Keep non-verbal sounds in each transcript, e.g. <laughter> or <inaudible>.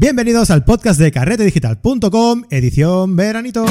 Bienvenidos al podcast de carretedigital.com, edición veranito.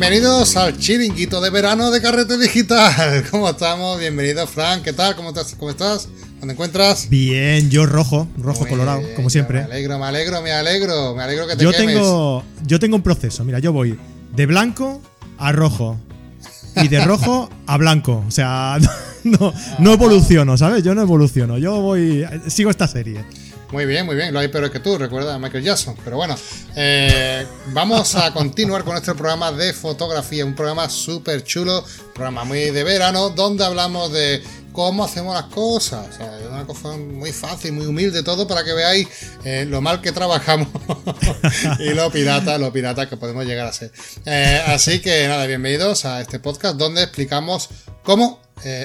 Bienvenidos al chiringuito de verano de Carrete Digital. <laughs> ¿Cómo estamos? Bienvenido, Frank. ¿Qué tal? ¿Cómo estás? ¿Cómo estás? ¿Dónde encuentras? Bien, yo rojo, rojo Muy colorado, bien, como siempre. Me alegro, me alegro, me alegro. Me alegro que te Yo quemes. tengo, yo tengo un proceso. Mira, yo voy de blanco a rojo y de rojo a blanco. O sea, <laughs> no, no evoluciono, ¿sabes? Yo no evoluciono. Yo voy, sigo esta serie. Muy bien, muy bien. Lo hay peor que tú, recuerda a Michael Jackson. Pero bueno, eh, vamos a continuar con nuestro programa de fotografía. Un programa súper chulo, programa muy de verano, donde hablamos de cómo hacemos las cosas. O es una cosa muy fácil, muy humilde todo para que veáis eh, lo mal que trabajamos <laughs> y lo pirata, lo pirata que podemos llegar a ser. Eh, así que nada, bienvenidos a este podcast donde explicamos cómo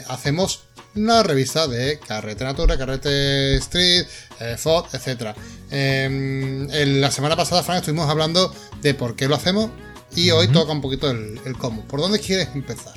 hacemos una revista de Carrete Natura, Carrete Street, eh, FOD, etc. en la semana pasada, Frank, estuvimos hablando de por qué lo hacemos y hoy toca un poquito el, el cómo. ¿Por dónde quieres empezar?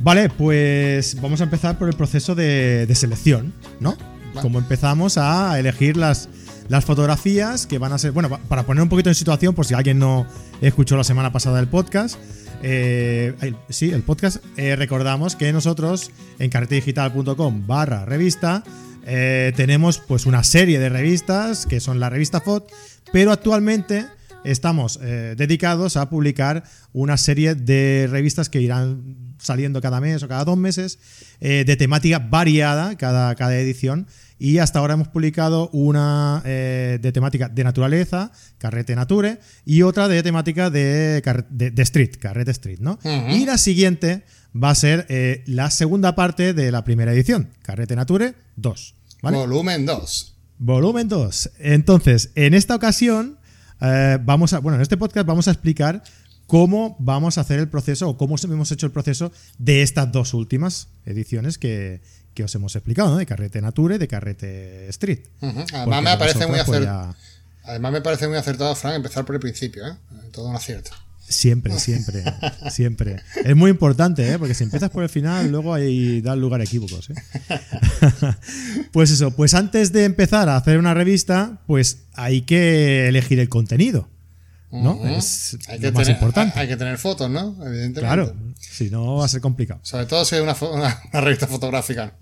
Vale, pues vamos a empezar por el proceso de, de selección, ¿no? Vale. Como empezamos a elegir las, las fotografías que van a ser. Bueno, pa- para poner un poquito en situación, por si alguien no escuchó la semana pasada el podcast. Eh, sí, el podcast. eh, recordamos que nosotros en carretedigital.com barra revista eh, tenemos pues una serie de revistas que son la revista FOD, pero actualmente estamos dedicados a publicar una serie de revistas que irán saliendo cada mes o cada dos meses de temática variada cada, cada edición y hasta ahora hemos publicado una eh, de temática de naturaleza, Carrete Nature, y otra de temática de, de, de street, Carrete Street, ¿no? Y la siguiente va a ser eh, la segunda parte de la primera edición, Carrete Nature 2. ¿vale? Volumen 2. Volumen 2. Entonces, en esta ocasión, eh, vamos a. Bueno, en este podcast vamos a explicar cómo vamos a hacer el proceso o cómo hemos hecho el proceso de estas dos últimas ediciones que, que os hemos explicado, ¿no? De Carrete Nature y de Carrete Street. Además, me parece muy pues, acertado. ya- Además, me parece muy acertado, Frank, empezar por el principio, ¿eh? Todo un acierto. Siempre, siempre, <laughs> siempre. Es muy importante, ¿eh? porque si empiezas por el final, luego ahí da lugar a equívocos. ¿eh? <laughs> pues eso, pues antes de empezar a hacer una revista, pues hay que elegir el contenido. ¿No? Es hay lo que más tener, importante. Hay, que tener fotos, ¿no? Evidentemente. Claro, si no va a ser complicado. Sobre todo si es una, fo- <laughs> una- una revista fotográfica.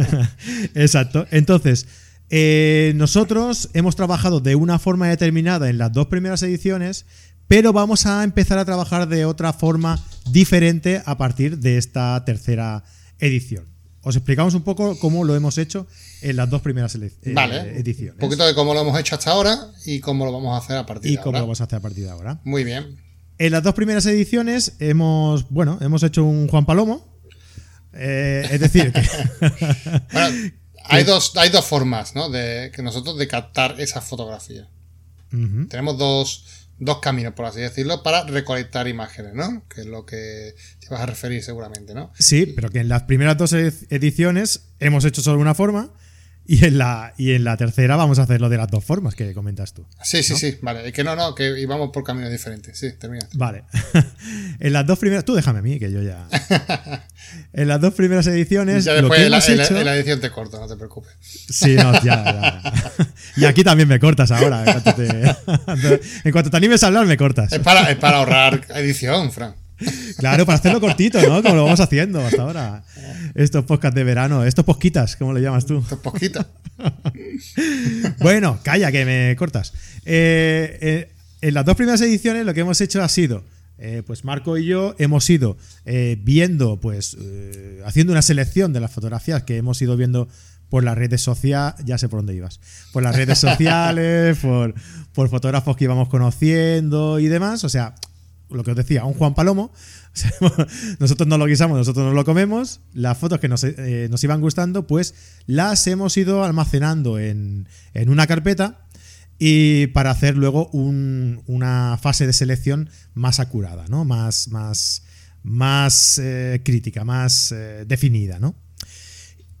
<laughs> Exacto. Entonces, eh, nosotros hemos trabajado de una forma determinada en las dos primeras ediciones, pero vamos a empezar a trabajar de otra forma diferente a partir de esta tercera edición. Os explicamos un poco cómo lo hemos hecho en las dos primeras eh, Vale. ediciones. Un poquito de cómo lo hemos hecho hasta ahora y cómo lo vamos a hacer a partir y de cómo ahora. lo vamos a hacer a partir de ahora. Muy bien. En las dos primeras ediciones hemos, bueno, hemos hecho un Juan Palomo. Eh, es decir, que- <laughs> Bueno, hay dos, hay dos formas, ¿no? De que nosotros de captar esa fotografía. Tenemos dos, dos caminos, por así decirlo, para recolectar imágenes, ¿no? Que es lo que te vas a referir seguramente, ¿no? Sí, pero que en las primeras dos ed- ediciones hemos hecho solo una forma y en la, y en la tercera vamos a hacerlo de las dos formas que comentas tú. Sí, sí, sí, vale. Que no, no, que íbamos por caminos diferentes. Sí, termina. Vale. <laughs> en las dos primeras. Tú déjame a mí, que yo ya. <laughs> en las dos primeras ediciones. Ya lo después que en la, hemos en la- hecho- en la edición te corto, no te preocupes. Sí, no, ya, ya. <laughs> y aquí también me cortas ahora. En cuanto te, en cuanto te animes a hablar, me cortas. Es para, es para ahorrar edición, Fran. Claro, para hacerlo cortito, ¿no? Como lo vamos haciendo hasta ahora. Estos podcasts de verano, estos posquitas, ¿cómo le llamas tú? Esto es poquito. Bueno, calla, que me cortas. Eh, eh, en las dos primeras ediciones lo que hemos hecho ha sido, eh, pues Marco y yo hemos ido viendo, pues haciendo una selección de las fotografías que hemos ido viendo por las redes sociales, ya sé por dónde ibas, por las redes sociales, <laughs> por, por fotógrafos que íbamos conociendo y demás. O sea, lo que os decía, un Juan Palomo. <laughs> nosotros no lo guisamos, nosotros no lo comemos. Las fotos que nos, eh, iban gustando, pues las hemos ido almacenando en, en una carpeta y para hacer luego una fase de selección más acurada, ¿no? Más, más, más eh, crítica, más eh, definida, ¿no?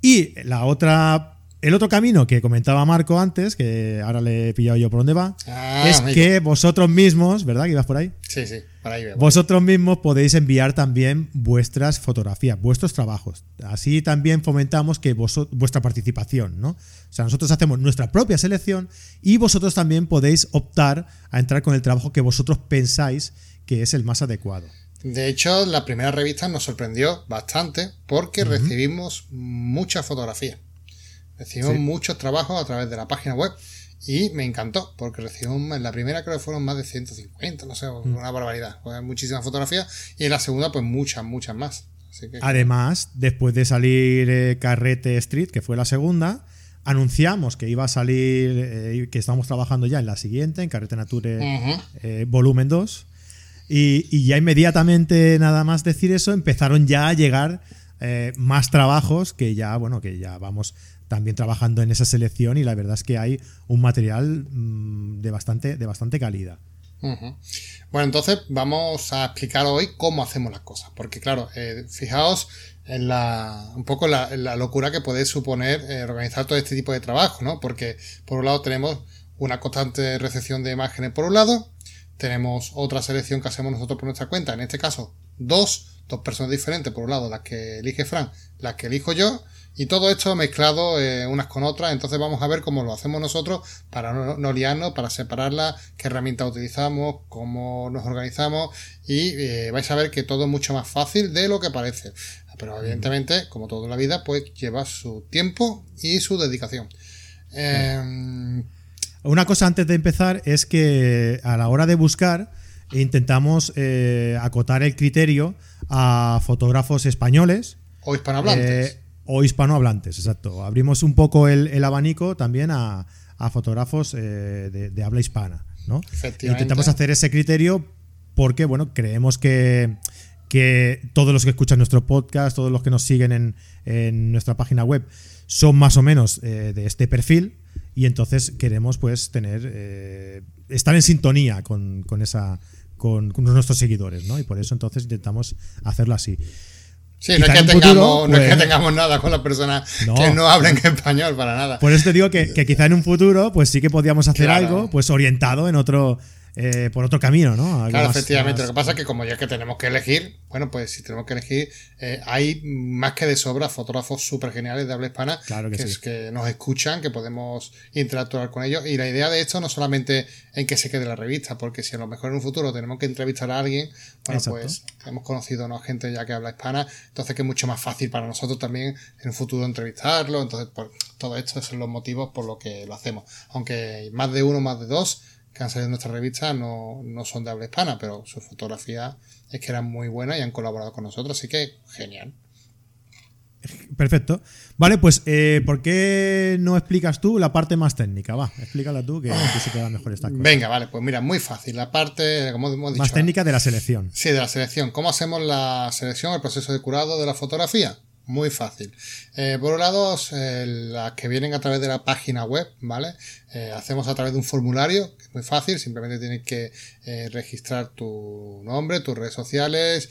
Y la otra el otro camino que comentaba Marco antes, que ahora le he pillado yo por dónde va, ah, es que vosotros mismos, ¿verdad? Que ibas por ahí. Sí, sí, por ahí veo. Vosotros mismos podéis enviar también vuestras fotografías, vuestros trabajos. Así también fomentamos que vuestra participación, ¿no? O sea, nosotros hacemos nuestra propia selección y vosotros también podéis optar a entrar con el trabajo que vosotros pensáis que es el más adecuado. De hecho, la primera revista nos sorprendió bastante porque recibimos muchas fotografías. Recibimos muchos trabajos a través de la página web y me encantó porque recibimos en la primera creo que fueron más de 150, no sé, mm. una barbaridad. muchísimas fotografías y en la segunda pues muchas, muchas más. Además, después de salir eh, Carrete Street, que fue la segunda, anunciamos que iba a salir, eh, que estamos trabajando ya en la siguiente, en Carrete Nature eh, volumen 2. Y, y, ya inmediatamente, nada más decir eso, empezaron ya a llegar más trabajos que ya, bueno, que ya vamos también trabajando en esa selección y la verdad es que hay un material mm, de, bastante, de bastante calidad. Bueno, entonces vamos a explicar hoy cómo hacemos las cosas, porque claro, eh, fijaos en la, un poco la, la locura que puede suponer eh, organizar todo este tipo de trabajo, ¿no? Porque por un lado tenemos una constante recepción de imágenes por un lado, tenemos otra selección que hacemos nosotros por nuestra cuenta, en este caso dos, dos personas diferentes, por un lado las que elige Fran, las que elijo yo, y todo esto mezclado eh, unas con otras, entonces vamos a ver cómo lo hacemos nosotros para no, liarnos, para separarlas, qué herramientas utilizamos, cómo nos organizamos y eh, vais a ver que todo es mucho más fácil de lo que parece. Pero evidentemente, como todo en la vida, pues lleva su tiempo y su dedicación. Em, Una cosa antes de empezar es que a la hora de buscar intentamos eh, acotar el criterio a fotógrafos españoles. O hispanohablantes. O hispanohablantes, exacto. Abrimos un poco el, abanico también a, fotógrafos eh, de, habla hispana, ¿no? Intentamos hacer ese criterio porque, bueno, creemos que, que todos los que escuchan nuestro podcast, todos los que nos siguen en, nuestra página web, son más o menos eh, de este perfil y entonces queremos pues tener eh, estar en sintonía con, esa con, con, nuestros seguidores, ¿no? Y por eso entonces intentamos hacerlo así. Sí, no es, que tengamos, no es, que pues, tengamos, nada con las personas que no hablen español para nada. Por eso te digo que, que, quizá en un futuro, pues sí que podríamos hacer algo, pues orientado en otro, eh, por otro camino, ¿no? claro, efectivamente. Lo que pasa es que como ya que tenemos que elegir, bueno, pues si tenemos que elegir, eh, hay más que de sobra fotógrafos súper geniales de habla hispana que, es, que nos escuchan, que podemos interactuar con ellos. Y la idea de esto no solamente en que se quede la revista, porque si a lo mejor en un futuro tenemos que entrevistar a alguien, bueno, pues hemos conocido a gente ya que habla hispana, entonces que es mucho más fácil para nosotros también en un futuro entrevistarlo. Entonces, pues, todo esto son los motivos por los que lo hacemos. Aunque más de uno, más de dos, que han salido en nuestra revista no, son de habla hispana, pero su fotografía es que eran muy buenas y han colaborado con nosotros, así que genial. Perfecto. Vale, pues eh, ¿por qué no explicas tú la parte más técnica? Va, explícala tú que, se queda mejor esta cosa. Venga, vale, pues mira, muy fácil. La parte, como hemos dicho. Más técnica de la selección. Sí, de la selección. ¿Cómo hacemos la selección, el proceso de curado de la fotografía? Muy fácil. Eh, por un lado, eh, las que vienen a través de la página web, ¿vale? Eh, hacemos a través de un formulario, que es muy fácil, simplemente tienes que registrar tu nombre, tus redes sociales,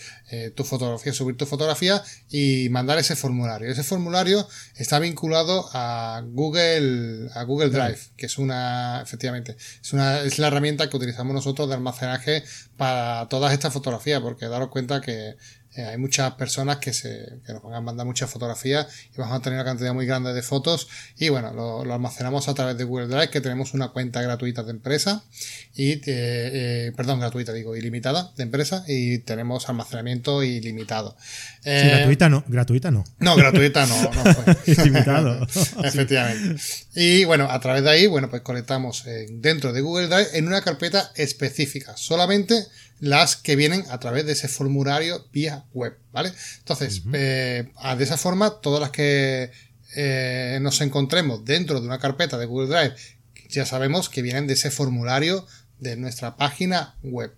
tu fotografía, subir tu fotografía y mandar ese formulario. Ese formulario está vinculado a Google, a Google Drive, que es una, efectivamente, es una, es la herramienta que utilizamos nosotros de almacenaje para todas estas fotografías, porque daros cuenta que eh, hay muchas personas que, se, que nos van a mandar muchas fotografías y vamos a tener una cantidad muy grande de fotos y bueno, lo, almacenamos a través de Google Drive que tenemos una cuenta gratuita de empresa y, eh, eh, perdón, gratuita digo, ilimitada de empresa y tenemos almacenamiento ilimitado. sí, gratuita no, gratuita no. No, gratuita no, no. <laughs> Ilimitado. <laughs> Efectivamente. Y bueno, a través de ahí, bueno, pues conectamos dentro de Google Drive en una carpeta específica, solamente las que vienen a través de ese formulario vía web, ¿vale? Entonces, eh, de esa forma, todas las que eh, nos encontremos dentro de una carpeta de Google Drive, ya sabemos que vienen de ese formulario de nuestra página web.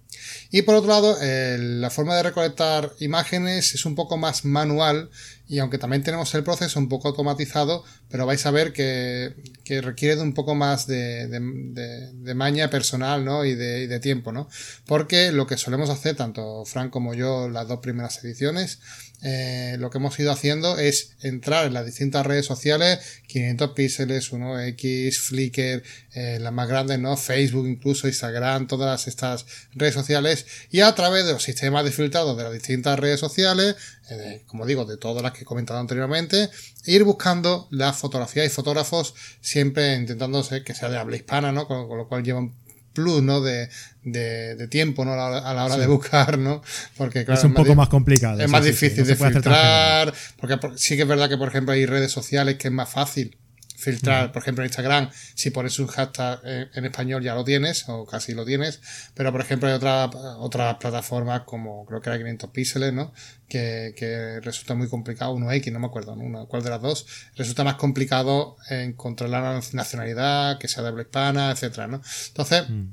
Y por otro lado, la forma de recolectar imágenes es un poco más manual y aunque también tenemos el proceso un poco automatizado, pero vais a ver que, requiere de un poco más de, de, maña personal ¿no? y, de, de tiempo, ¿no? Porque lo que solemos hacer, tanto Frank como yo, las dos primeras ediciones, eh, lo que hemos ido haciendo es entrar en las distintas redes sociales, 500 píxeles, 1X, Flickr, eh, las más grandes, ¿no? Facebook, incluso Instagram, todas estas redes sociales, y a través de los sistemas de filtrado de las distintas redes sociales, eh, como digo, de todas las que he comentado anteriormente, ir buscando las fotografías y fotógrafos, siempre intentando que sea de habla hispana, ¿no? Con, con lo cual llevan plus, ¿no? De, de, tiempo, ¿no? A la, hora de buscar, ¿no? Porque, claro, es un poco más complicado. Es más difícil de filtrar. Porque sí que es verdad que, por ejemplo, hay redes sociales que es más fácil filtrar, por ejemplo, en Instagram, si pones un hashtag en español ya lo tienes, o casi lo tienes, pero por ejemplo hay otras otras plataformas como creo que era 500 píxeles, ¿no? Que, que resulta muy complicado, uno X, no me acuerdo, ¿no? cuál de las dos, resulta más complicado encontrar la nacionalidad, que sea de habla hispana, etcétera, ¿no? Entonces, mm.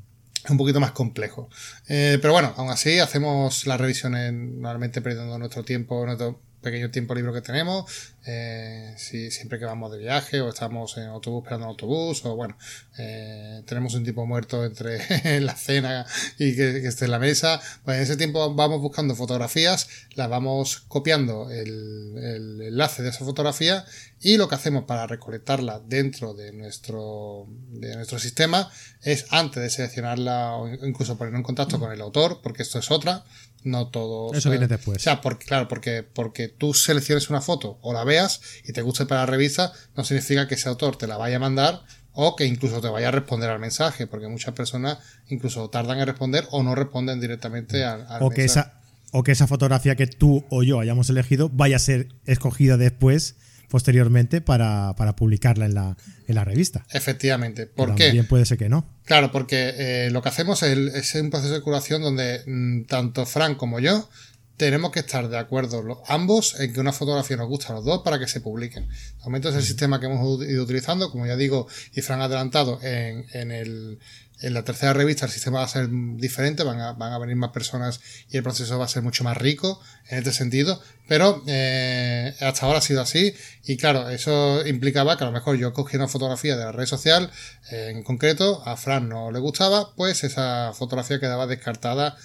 es un poquito más complejo. Eh, pero bueno, aún así hacemos las revisiones normalmente perdiendo nuestro tiempo, nuestro pequeño tiempo libre que tenemos, eh, si, siempre que vamos de viaje o estamos en autobús esperando un autobús o bueno, eh, tenemos un tipo muerto entre <laughs> la cena y que, esté en la mesa, pues en ese tiempo vamos buscando fotografías, las vamos copiando el, el enlace de esa fotografía y lo que hacemos para recolectarla dentro de nuestro, de nuestro sistema es antes de seleccionarla o incluso ponerlo en contacto con el autor, porque esto es otra, no todo. Eso viene después. O sea, porque, claro, porque, porque tú selecciones una foto o la veas y te guste para la revista, no significa que ese autor te la vaya a mandar o que incluso te vaya a responder al mensaje, porque muchas personas incluso tardan en responder o no responden directamente al, o que Esa, o que esa fotografía que tú o yo hayamos elegido vaya a ser escogida después posteriormente para, publicarla en la, en la, revista. Efectivamente. ¿Por qué? También puede ser que no. Claro, porque eh, lo que hacemos es, un proceso de curación donde mm, tanto Frank como yo tenemos que estar de acuerdo ambos en que una fotografía nos gusta a los dos para que se publiquen. De momento es el sistema que hemos ido utilizando, como ya digo, y Frank ha adelantado en, en el en la tercera revista el sistema va a ser diferente, van a, van a venir más personas y el proceso va a ser mucho más rico en este sentido, pero eh, hasta ahora ha sido así y claro, eso implicaba que a lo mejor yo cogí una fotografía de la red social, eh, en concreto a Fran no le gustaba, pues esa fotografía quedaba descartada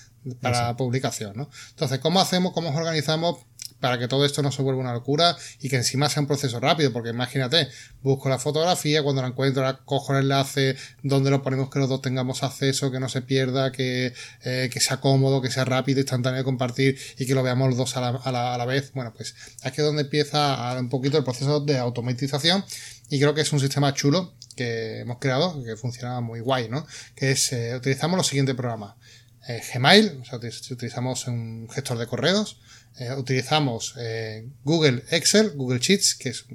para publicación, ¿no? Entonces, ¿cómo hacemos, cómo nos organizamos para que todo esto no se vuelva una locura y que encima sea un proceso rápido, porque imagínate, busco la fotografía, cuando la encuentro la cojo el enlace, donde lo ponemos que los dos tengamos acceso, que no se pierda, que, eh, que sea cómodo, que sea rápido, instantáneo de compartir y que lo veamos los dos a la, a la, a la vez. Bueno, pues aquí es donde empieza un poquito el proceso de automatización y creo que es un sistema chulo que hemos creado, que funciona muy guay, ¿no? Que es, eh, utilizamos los siguientes programas. Eh, Gmail, o sea, utilizamos un gestor de correos, eh, utilizamos eh, Google Excel, Google Sheets, que es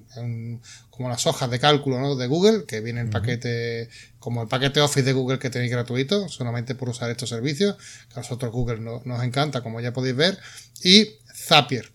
como las hojas de cálculo ¿no? de Google, que viene en paquete, como el paquete Office de Google que tenéis gratuito, solamente por usar estos servicios, que a nosotros Google nos encanta, como ya podéis ver, y Zapier.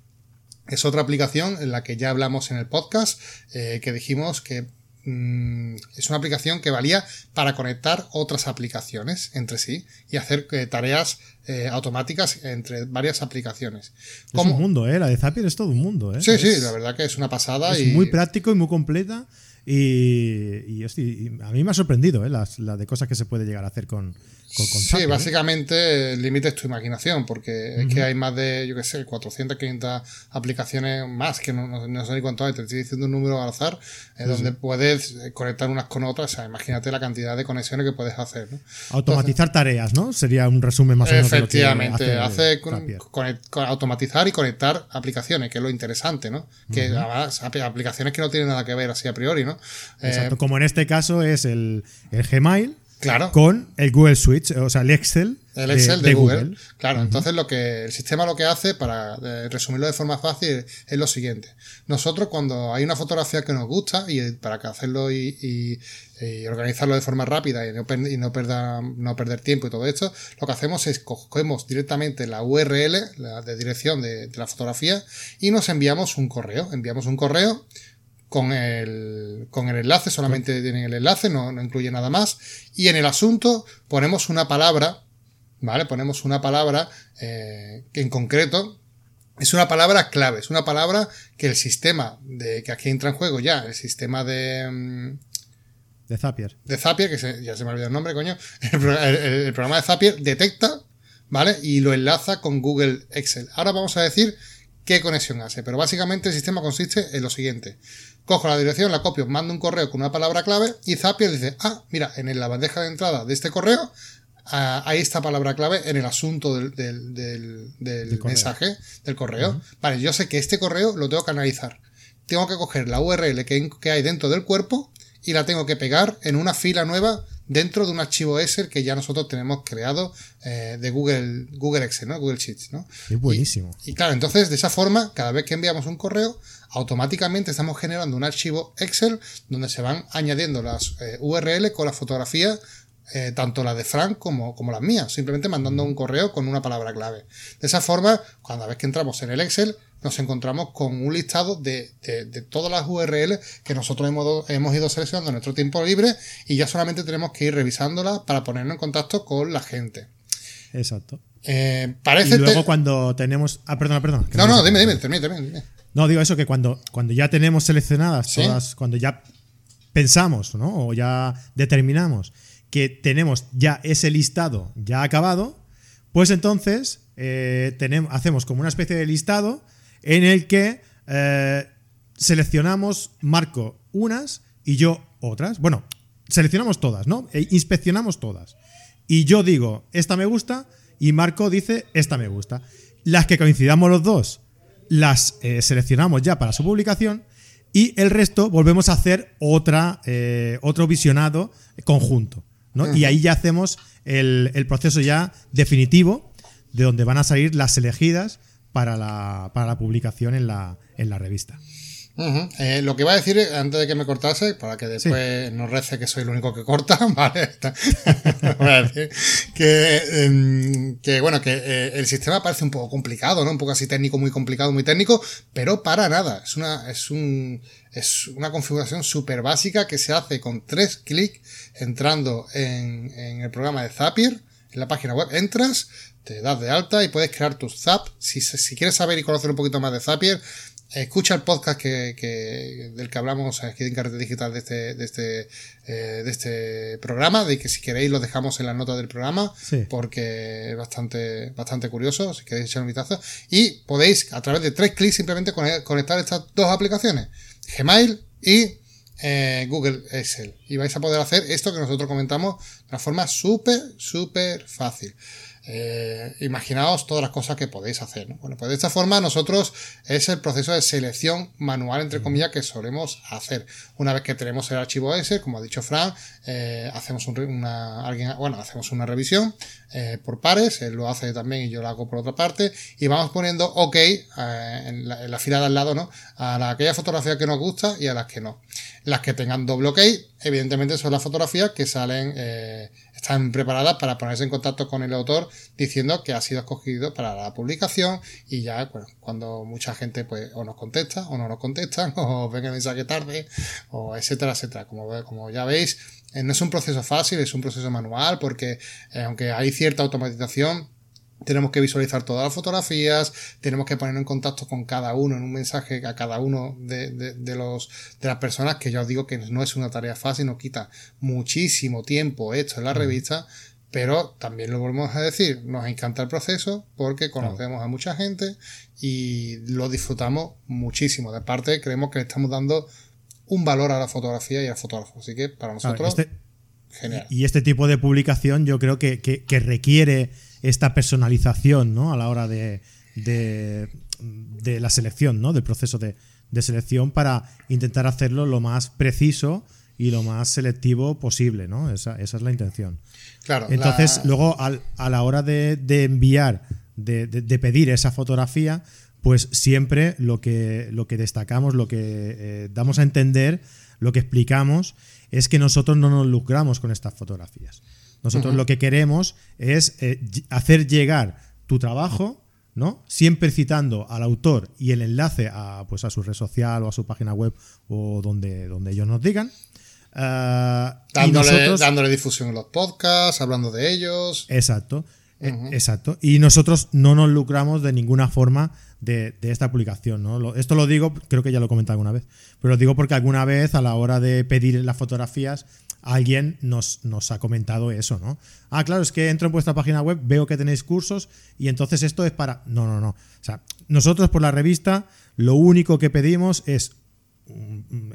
Es otra aplicación en la que ya hablamos en el podcast, que dijimos que Mm, es una aplicación que valía para conectar otras aplicaciones entre sí y hacer eh, tareas eh, automáticas entre varias aplicaciones. Es un mundo, ¿eh? La de Zapier es todo un mundo, ¿eh? Sí, sí, la verdad que es una pasada. Es muy práctico y muy completa. Y, a mí me ha sorprendido, ¿eh? la de cosas que se puede llegar a hacer con, sí, básicamente el límite es tu imaginación, porque es que hay más de, yo qué sé, 400, 500 aplicaciones más, que no, no, sé ni cuánto hay, te estoy diciendo un número al azar, en donde puedes conectar unas con otras, o sea, imagínate la cantidad de conexiones que puedes hacer. ¿no? Automatizar tareas, ¿no? Sería un resumen más o menos. Efectivamente, hace, automatizar y conectar aplicaciones, que es lo interesante, ¿no? Que además, aplicaciones que no tienen nada que ver así a priori, ¿no? Exacto, eh, como en este caso es el, el Gmail Claro. Con el Google Switch, o sea, el Excel. El Excel de, Google. Claro, entonces lo que el sistema lo que hace, para eh, resumirlo de forma fácil, es lo siguiente. Nosotros cuando hay una fotografía que nos gusta, y para que hacerlo y, organizarlo de forma rápida y no, y no, perder, no perder tiempo y todo esto, lo que hacemos es cogemos directamente la URL, la de dirección de, de la fotografía, y nos enviamos un correo. Enviamos un correo con el, con el enlace, solamente tienen el enlace, no, no incluye nada más. Y en el asunto ponemos una palabra, ¿vale? Ponemos una palabra eh, que en concreto es una palabra clave, es una palabra que el sistema de que aquí entra en juego ya, el sistema de de Zapier. De Zapier, que ya se me ha olvidado el nombre, coño. <laughs> El, programa de Zapier detecta, ¿vale? Y lo enlaza con Google Excel. Ahora vamos a decir qué conexión hace, pero básicamente el sistema consiste en lo siguiente. Cojo la dirección, la copio, mando un correo con una palabra clave y Zapier dice, ah, mira, en la bandeja de entrada de este correo hay esta palabra clave en el asunto del, mensaje, del correo. Vale, yo sé que este correo lo tengo que analizar. Tengo que coger la URL que, que hay dentro del cuerpo y la tengo que pegar en una fila nueva dentro de un archivo Excel que ya nosotros tenemos creado eh, de Google, Google Excel, ¿no? Google Sheets, ¿no? Es buenísimo. Y, claro, entonces de esa forma, cada vez que enviamos un correo, automáticamente estamos generando un archivo Excel donde se van añadiendo las eh, URL con la fotografía eh, tanto la de Frank como, como las mías, simplemente mandando un correo con una palabra clave. De esa forma, cada vez que entramos en el Excel, nos encontramos con un listado de, todas las URL que nosotros hemos, hemos, ido seleccionando en nuestro tiempo libre y ya solamente tenemos que ir revisándolas para ponernos en contacto con la gente. Exacto. Eh, parece y luego cuando tenemos... Ah, perdona, perdona. No, no, dime, dime, termine, termine, No, digo eso, que cuando, cuando ya tenemos seleccionadas todas, cuando ya pensamos, ¿no? O ya determinamos que tenemos ya ese listado ya acabado, pues entonces eh, hacemos como una especie de listado en el que eh, seleccionamos, marco unas y yo otras. Bueno, seleccionamos todas, ¿no? E inspeccionamos todas. Y yo digo, esta me gusta, y Marco dice, esta me gusta. Las que coincidamos los dos, las eh, seleccionamos ya para su publicación, y el resto volvemos a hacer otra, otro visionado conjunto. Y ahí ya hacemos el, proceso ya definitivo de donde van a salir las elegidas para la, para la publicación en la, en la revista. Eh, lo que iba a decir antes de que me cortase, para que después no rece que soy el único que corta, <laughs> ¿vale? <laughs> voy a decir que, em, que bueno, que eh, el sistema parece un poco complicado, ¿no? Un poco así técnico, muy complicado, muy técnico, pero para nada. Es una, es un, es una configuración súper básica que se hace con tres clics entrando en, en el programa de Zapier, en la página web, entras, te das de alta y puedes crear tus Zap. Si, si quieres saber y conocer un poquito más de Zapier, Escucha el podcast que, del que hablamos aquí en Carrete Digital de este, de este, eh, de este programa, de que si queréis lo dejamos en la nota del programa, porque es bastante, bastante curioso, si queréis echar un vistazo. Y podéis, a través de tres clics, simplemente conectar estas dos aplicaciones, Gmail y eh, Google Excel. Y vais a poder hacer esto que nosotros comentamos de una forma súper, súper fácil. Eh, imaginaos todas las cosas que podéis hacer. Bueno, pues de esta forma nosotros es el proceso de selección manual, entre comillas, que solemos hacer. Una vez que tenemos el archivo ese, como ha dicho Fran, eh, hacemos una, alguien, bueno, hacemos una revisión eh, por pares, él lo hace también y yo lo hago por otra parte, y vamos poniendo OK en la, fila de al lado, ¿no? A la, aquella fotografía que nos gusta y a las que no. Las que tengan doble OK, evidentemente son las fotografías que salen están preparadas para ponerse en contacto con el autor diciendo que ha sido escogido para la publicación y ya cuando mucha gente pues o nos contesta o no nos contestan <laughs> o ven el mensaje tarde o etcétera etcétera. Como, como ya veis eh, no es un proceso fácil es un proceso manual porque eh, aunque hay cierta automatización tenemos que visualizar todas las fotografías, tenemos que poner en contacto con cada uno en un mensaje a cada uno de, de, los, de las personas, que ya os digo que no es una tarea fácil, nos quita muchísimo tiempo esto en la revista, pero también lo volvemos a decir, nos encanta el proceso porque conocemos a mucha gente y lo disfrutamos muchísimo. De parte, creemos que le estamos dando un valor a la fotografía y al fotógrafo. Así que para nosotros, este genial. Y este tipo de publicación yo creo que, que, que requiere esta personalización ¿no? a la hora de, de, la selección, ¿no? del proceso de, selección para intentar hacerlo lo más preciso y lo más selectivo posible, ¿no? Esa, es la intención. Claro. Entonces, luego a la hora de, enviar, de, pedir esa fotografía, pues siempre lo que, lo que destacamos, lo que eh, damos a entender, lo que explicamos, es que nosotros no nos lucramos con estas fotografías. Nosotros lo que queremos es eh, hacer llegar tu trabajo ¿no? Siempre citando al autor y el enlace a, pues, a su red social o a su página web o donde, donde ellos nos digan. Uh, dándole, nosotros, dándole, difusión en los podcasts, hablando de ellos. Exacto. Uh -huh. Exacto. Y nosotros no nos lucramos de ninguna forma de, de esta publicación. ¿no? Esto lo digo, creo que ya lo he comentado alguna vez, pero lo digo porque alguna vez a la hora de pedir las fotografías, alguien nos, nos, ha comentado eso, ¿no? Ah, claro, es que entro en vuestra página web, veo que tenéis cursos y entonces esto es para... No, no, no. O sea, nosotros por la revista lo único que pedimos es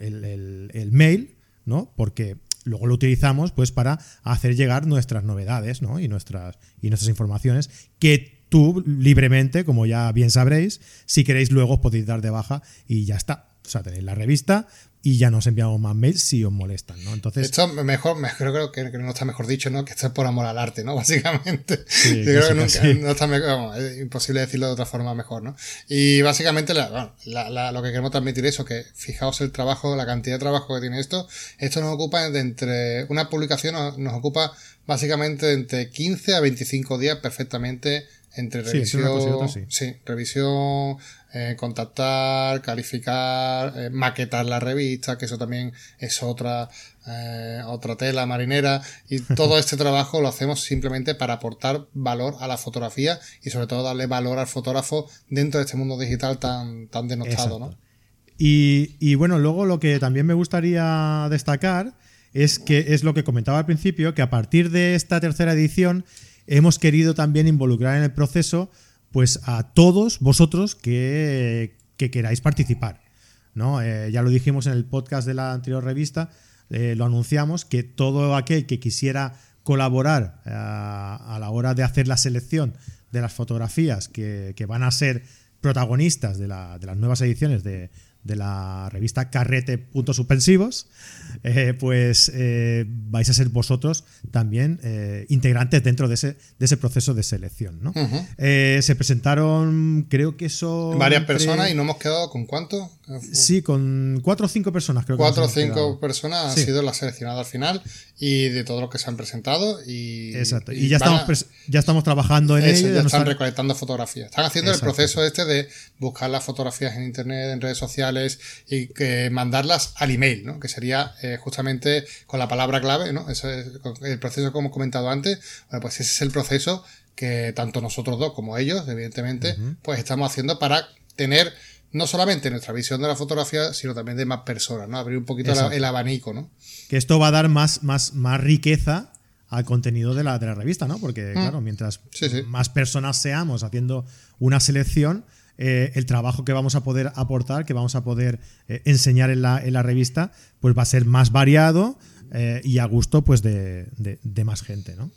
el, el, mail, ¿no? Porque luego lo utilizamos pues para hacer llegar nuestras novedades, ¿no? Y nuestras, y nuestras informaciones que tú libremente, como ya bien sabréis, si queréis luego os podéis dar de baja y ya está. O sea, tenéis la revista y ya nos enviamos más mails si os molestan, ¿no? Entonces. Esto mejor, mejor creo que, que, no está mejor dicho, ¿no? Que esto es por amor al arte, ¿no? <laughs> Básicamente. Sí, Yo creo que nunca, sí. no está mejor, es imposible decirlo de otra forma mejor, ¿no? Y básicamente la, bueno, la, la, lo que queremos transmitir es eso, que fijaos el trabajo, la cantidad de trabajo que tiene esto. Esto nos ocupa de entre. Una publicación nos, nos ocupa básicamente entre 15 a 25 días perfectamente entre revisión, sí, sí. sí revisión, eh, contactar, calificar, eh, maquetar la revista, que eso también es otra, eh, otra tela marinera. Y <laughs> todo este trabajo lo hacemos simplemente para aportar valor a la fotografía y sobre todo darle valor al fotógrafo dentro de este mundo digital tan, tan denostado, ¿no? Y, y bueno, luego lo que también me gustaría destacar es que es lo que comentaba al principio, que a partir de esta tercera edición hemos querido también involucrar en el proceso pues a todos vosotros que, que queráis participar. ¿no? Eh, ya lo dijimos en el podcast de la anterior revista, eh, lo anunciamos, que todo aquel que quisiera colaborar eh, a la hora de hacer la selección de las fotografías que, que van a ser protagonistas de, la, de las nuevas ediciones de, de la revista Carrete.suspensivos, eh, pues eh, vais a ser vosotros también eh, integrantes dentro de ese, de ese proceso de selección. ¿no? Uh -huh. se presentaron, creo que son. Varias entre... personas y no hemos quedado con cuánto? Sí, con cuatro o cinco personas, creo Cuatro o cinco personas han sí. sido las seleccionadas al final y de todo lo que se han presentado. Y, Exacto, y, y ya, estamos a... ya estamos trabajando en eso, ello. Ya, ya están, recolectando fotografías. Están haciendo Exacto. el proceso este de buscar las fotografías en internet, en redes sociales y que mandarlas al email, ¿no? Que sería eh, justamente con la palabra clave, ¿no? Ese es el proceso como hemos comentado antes. Bueno, pues ese es el proceso que tanto nosotros dos como ellos, evidentemente, uh -huh. pues estamos haciendo para tener no solamente nuestra visión de la fotografía, sino también de más personas, ¿no? Abrir un poquito el, el, abanico, ¿no? Que esto va a dar más, más, más riqueza al contenido de la, de la revista, ¿no? Porque, mm. claro, mientras sí, sí. más personas seamos haciendo una selección, eh, el trabajo que vamos a poder aportar, que vamos a poder eh, enseñar en la, en la, revista, pues va a ser más variado eh, y a gusto pues de, de, de más gente, ¿no?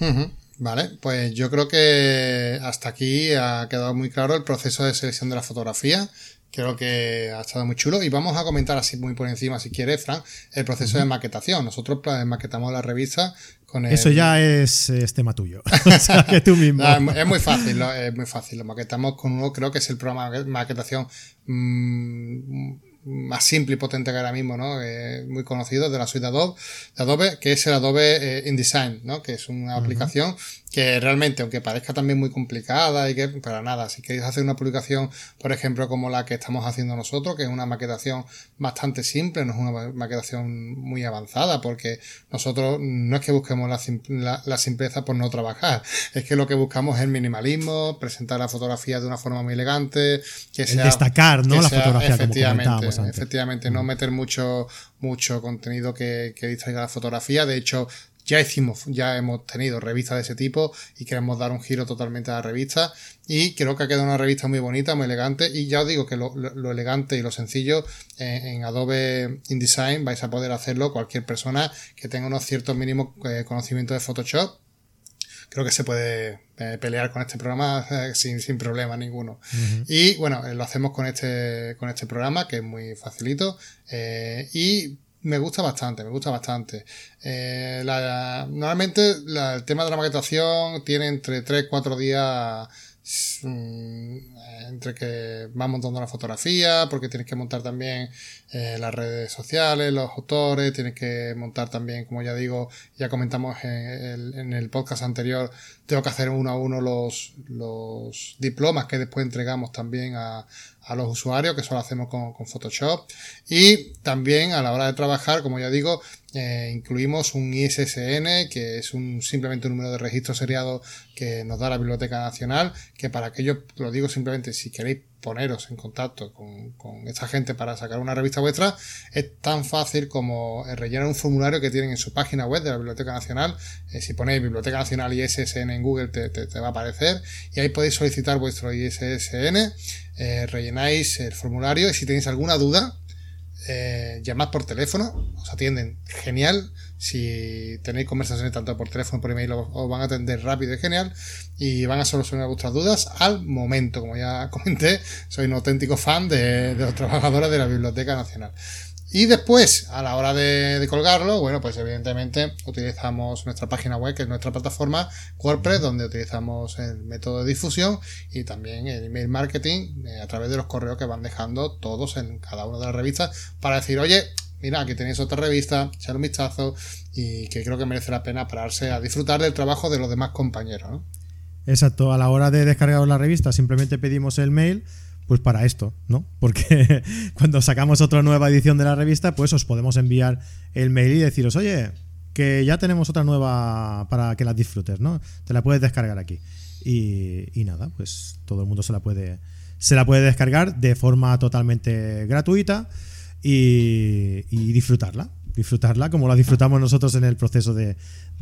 Uh -huh. Vale, pues yo creo que hasta aquí ha quedado muy claro el proceso de selección de la fotografía. Creo que ha estado muy chulo. Y vamos a comentar así muy por encima, si quieres, Fran, el proceso uh -huh. de maquetación. Nosotros maquetamos la revista con el... Eso ya es, es tema tuyo. <laughs> o sea, que tú mismo. no, es muy fácil, es muy fácil. Lo maquetamos con uno, creo que es el programa de maquetación mmm, más simple y potente que ahora mismo, ¿no? Eh, muy conocido de la suite de Adobe, de Adobe, que es el Adobe eh, InDesign, ¿no? Que es una uh -huh. aplicación que realmente, aunque parezca también muy complicada y que, para nada, si queréis hacer una publicación, por ejemplo, como la que estamos haciendo nosotros, que es una maquetación bastante simple, no es una maquetación muy avanzada, porque nosotros no es que busquemos la, la, la simpleza por no trabajar, es que lo que buscamos es el minimalismo, presentar la fotografía de una forma muy elegante, que sea, destacar, ¿no? la sea, fotografía, efectivamente, como efectivamente, no meter mucho, mucho contenido que, que distraiga la fotografía, de hecho, ya hicimos, ya hemos tenido revistas de ese tipo y queremos dar un giro totalmente a la revista. Y creo que ha quedado una revista muy bonita, muy elegante. Y ya os digo que lo, lo, lo elegante y lo sencillo eh, en Adobe InDesign vais a poder hacerlo cualquier persona que tenga unos ciertos mínimos eh, conocimientos de Photoshop creo que se puede eh, pelear con este programa eh, sin, sin, problema ninguno. Uh -huh. Y bueno, eh, lo hacemos con este, con este programa que es muy facilito y me gusta bastante, me gusta bastante. Eh, la, normalmente la, el tema de la maquetación tiene entre 3-4 días entre que vas montando la fotografía, porque tienes que montar también eh, las redes sociales, los autores, tienes que montar también, como ya digo, ya comentamos en el, podcast anterior, tengo que hacer uno a uno los, los diplomas que después entregamos también a, a los usuarios, que eso lo hacemos con, con, Photoshop. Y también a la hora de trabajar, como ya digo, eh, incluimos un ISSN, que es un simplemente un número de registro seriado que nos da la Biblioteca Nacional, que para aquello, lo digo simplemente, si queréis poneros en contacto con, con, esta gente para sacar una revista vuestra, es tan fácil como rellenar un formulario que tienen en su página web de la Biblioteca Nacional. Eh, si ponéis Biblioteca Nacional ISSN en Google te, va a aparecer y ahí podéis solicitar vuestro ISSN, eh, rellenáis el formulario y si tenéis alguna duda, eh, llamad por teléfono, os atienden genial. Si tenéis conversaciones tanto por teléfono como por email, os, van a atender rápido y genial. Y van a solucionar vuestras dudas al momento. Como ya <laughs> comenté, soy un auténtico fan de, de los trabajadores de la Biblioteca Nacional. Y después, a la hora de, colgarlo, bueno, pues evidentemente utilizamos nuestra página web, que es nuestra plataforma WordPress, donde utilizamos el método de difusión y también el email marketing eh, a través de los correos que van dejando todos en cada una de las revistas para decir, oye, mira, aquí tenéis otra revista, echar un vistazo y que creo que merece la pena pararse a disfrutar del trabajo de los demás compañeros. ¿no? Exacto, a la hora de descargar la revista simplemente pedimos el mail pues para esto, ¿no? Porque <laughs> cuando sacamos otra nueva edición de la revista, pues os podemos enviar el mail y deciros, oye, que ya tenemos otra nueva para que la disfrutes, ¿no? Te la puedes descargar aquí. Y, nada, pues todo el mundo se la puede se la puede descargar de forma totalmente gratuita y, disfrutarla. Disfrutarla como la disfrutamos nosotros en el proceso de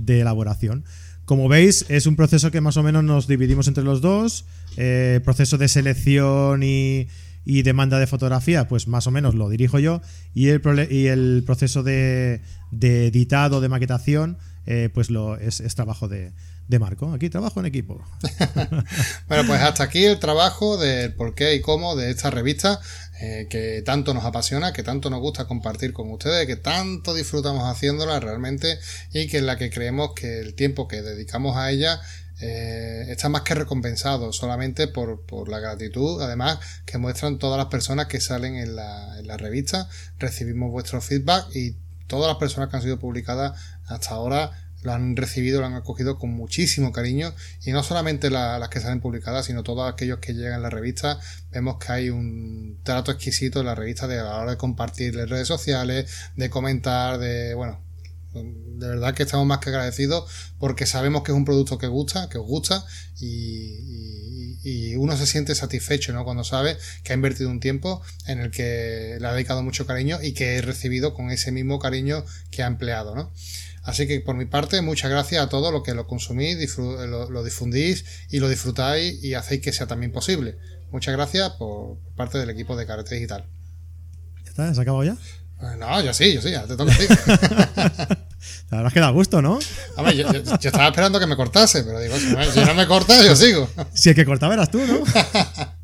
elaboración. Como veis, es un proceso que más o menos nos dividimos entre los dos. Eh, proceso de selección y, y, demanda de fotografía, pues más o menos lo dirijo yo. Y el, y el proceso de, de, editado, de maquetación, eh, pues lo es, es trabajo de, de, Marco. Aquí trabajo en equipo. <laughs> bueno, pues hasta aquí el trabajo del por qué y cómo de esta revista eh, que tanto nos apasiona, que tanto nos gusta compartir con ustedes, que tanto disfrutamos haciéndola realmente y que en la que creemos que el tiempo que dedicamos a ella eh, está más que recompensado solamente por, por, la gratitud, además que muestran todas las personas que salen en la, en la revista, recibimos vuestro feedback y todas las personas que han sido publicadas hasta ahora lo han recibido, lo han acogido con muchísimo cariño y no solamente la, las que salen publicadas, sino todos aquellos que llegan a la revista, vemos que hay un trato exquisito en la revista de a la hora de compartir en redes sociales, de comentar, de, bueno, de verdad que estamos más que agradecidos porque sabemos que es un producto que gusta, que os gusta y, uno se siente satisfecho ¿no? cuando sabe que ha invertido un tiempo en el que le ha dedicado mucho cariño y que he recibido con ese mismo cariño que ha empleado. ¿no? Así que por mi parte, muchas gracias a todos los que lo consumís, lo, lo, difundís y lo disfrutáis y hacéis que sea también posible. Muchas gracias por parte del equipo de Carete Digital. ¿Ya está? ¿Se ha acabado ya? No, yo sí, yo sí, ya te toca a ti. <laughs> La verdad es que da gusto, ¿no? A ver, yo, yo, yo, estaba esperando que me cortase, pero digo, si no me cortas, yo sigo. Si el que cortaba eras tú, ¿no? <laughs>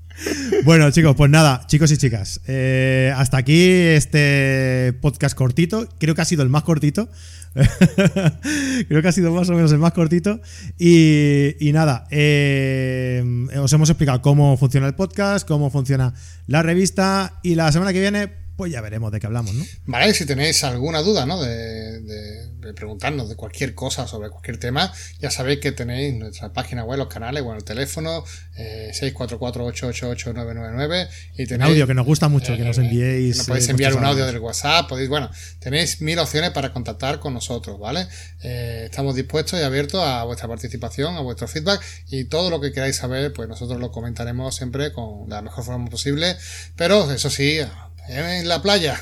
bueno, chicos, pues nada, chicos y chicas. Eh, hasta aquí este podcast cortito. Creo que ha sido el más cortito. <laughs> Creo que ha sido más o menos el más cortito. Y, nada, eh, os hemos explicado cómo funciona el podcast, cómo funciona la revista. Y la semana que viene pues ya veremos de qué hablamos, ¿no? Vale, si tenéis alguna duda, ¿no? De, de, de, preguntarnos de cualquier cosa sobre cualquier tema, ya sabéis que tenéis nuestra página web, los canales, bueno, el teléfono, eh, 644-888-999 y tenéis... Un audio que nos gusta mucho, eh, que nos enviéis... Nos podéis enviar un audio del WhatsApp, podéis, bueno, tenéis mil opciones para contactar con nosotros, ¿vale? Eh, estamos dispuestos y abiertos a vuestra participación, a vuestro feedback y todo lo que queráis saber, pues nosotros lo comentaremos siempre con la mejor forma posible, pero eso sí en la playa.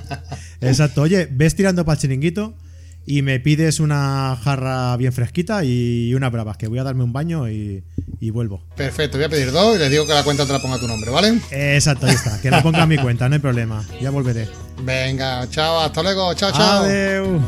<laughs> Exacto. Oye, ves tirando para el chiringuito y me pides una jarra bien fresquita y una bravas, que voy a darme un baño y, y, vuelvo. Perfecto, voy a pedir dos y les digo que la cuenta te la ponga a tu nombre, ¿vale? Exacto, ahí está. Que la ponga a mi cuenta, no hay problema. Ya volveré. Venga, chao, hasta luego, chao, chao. Adiós.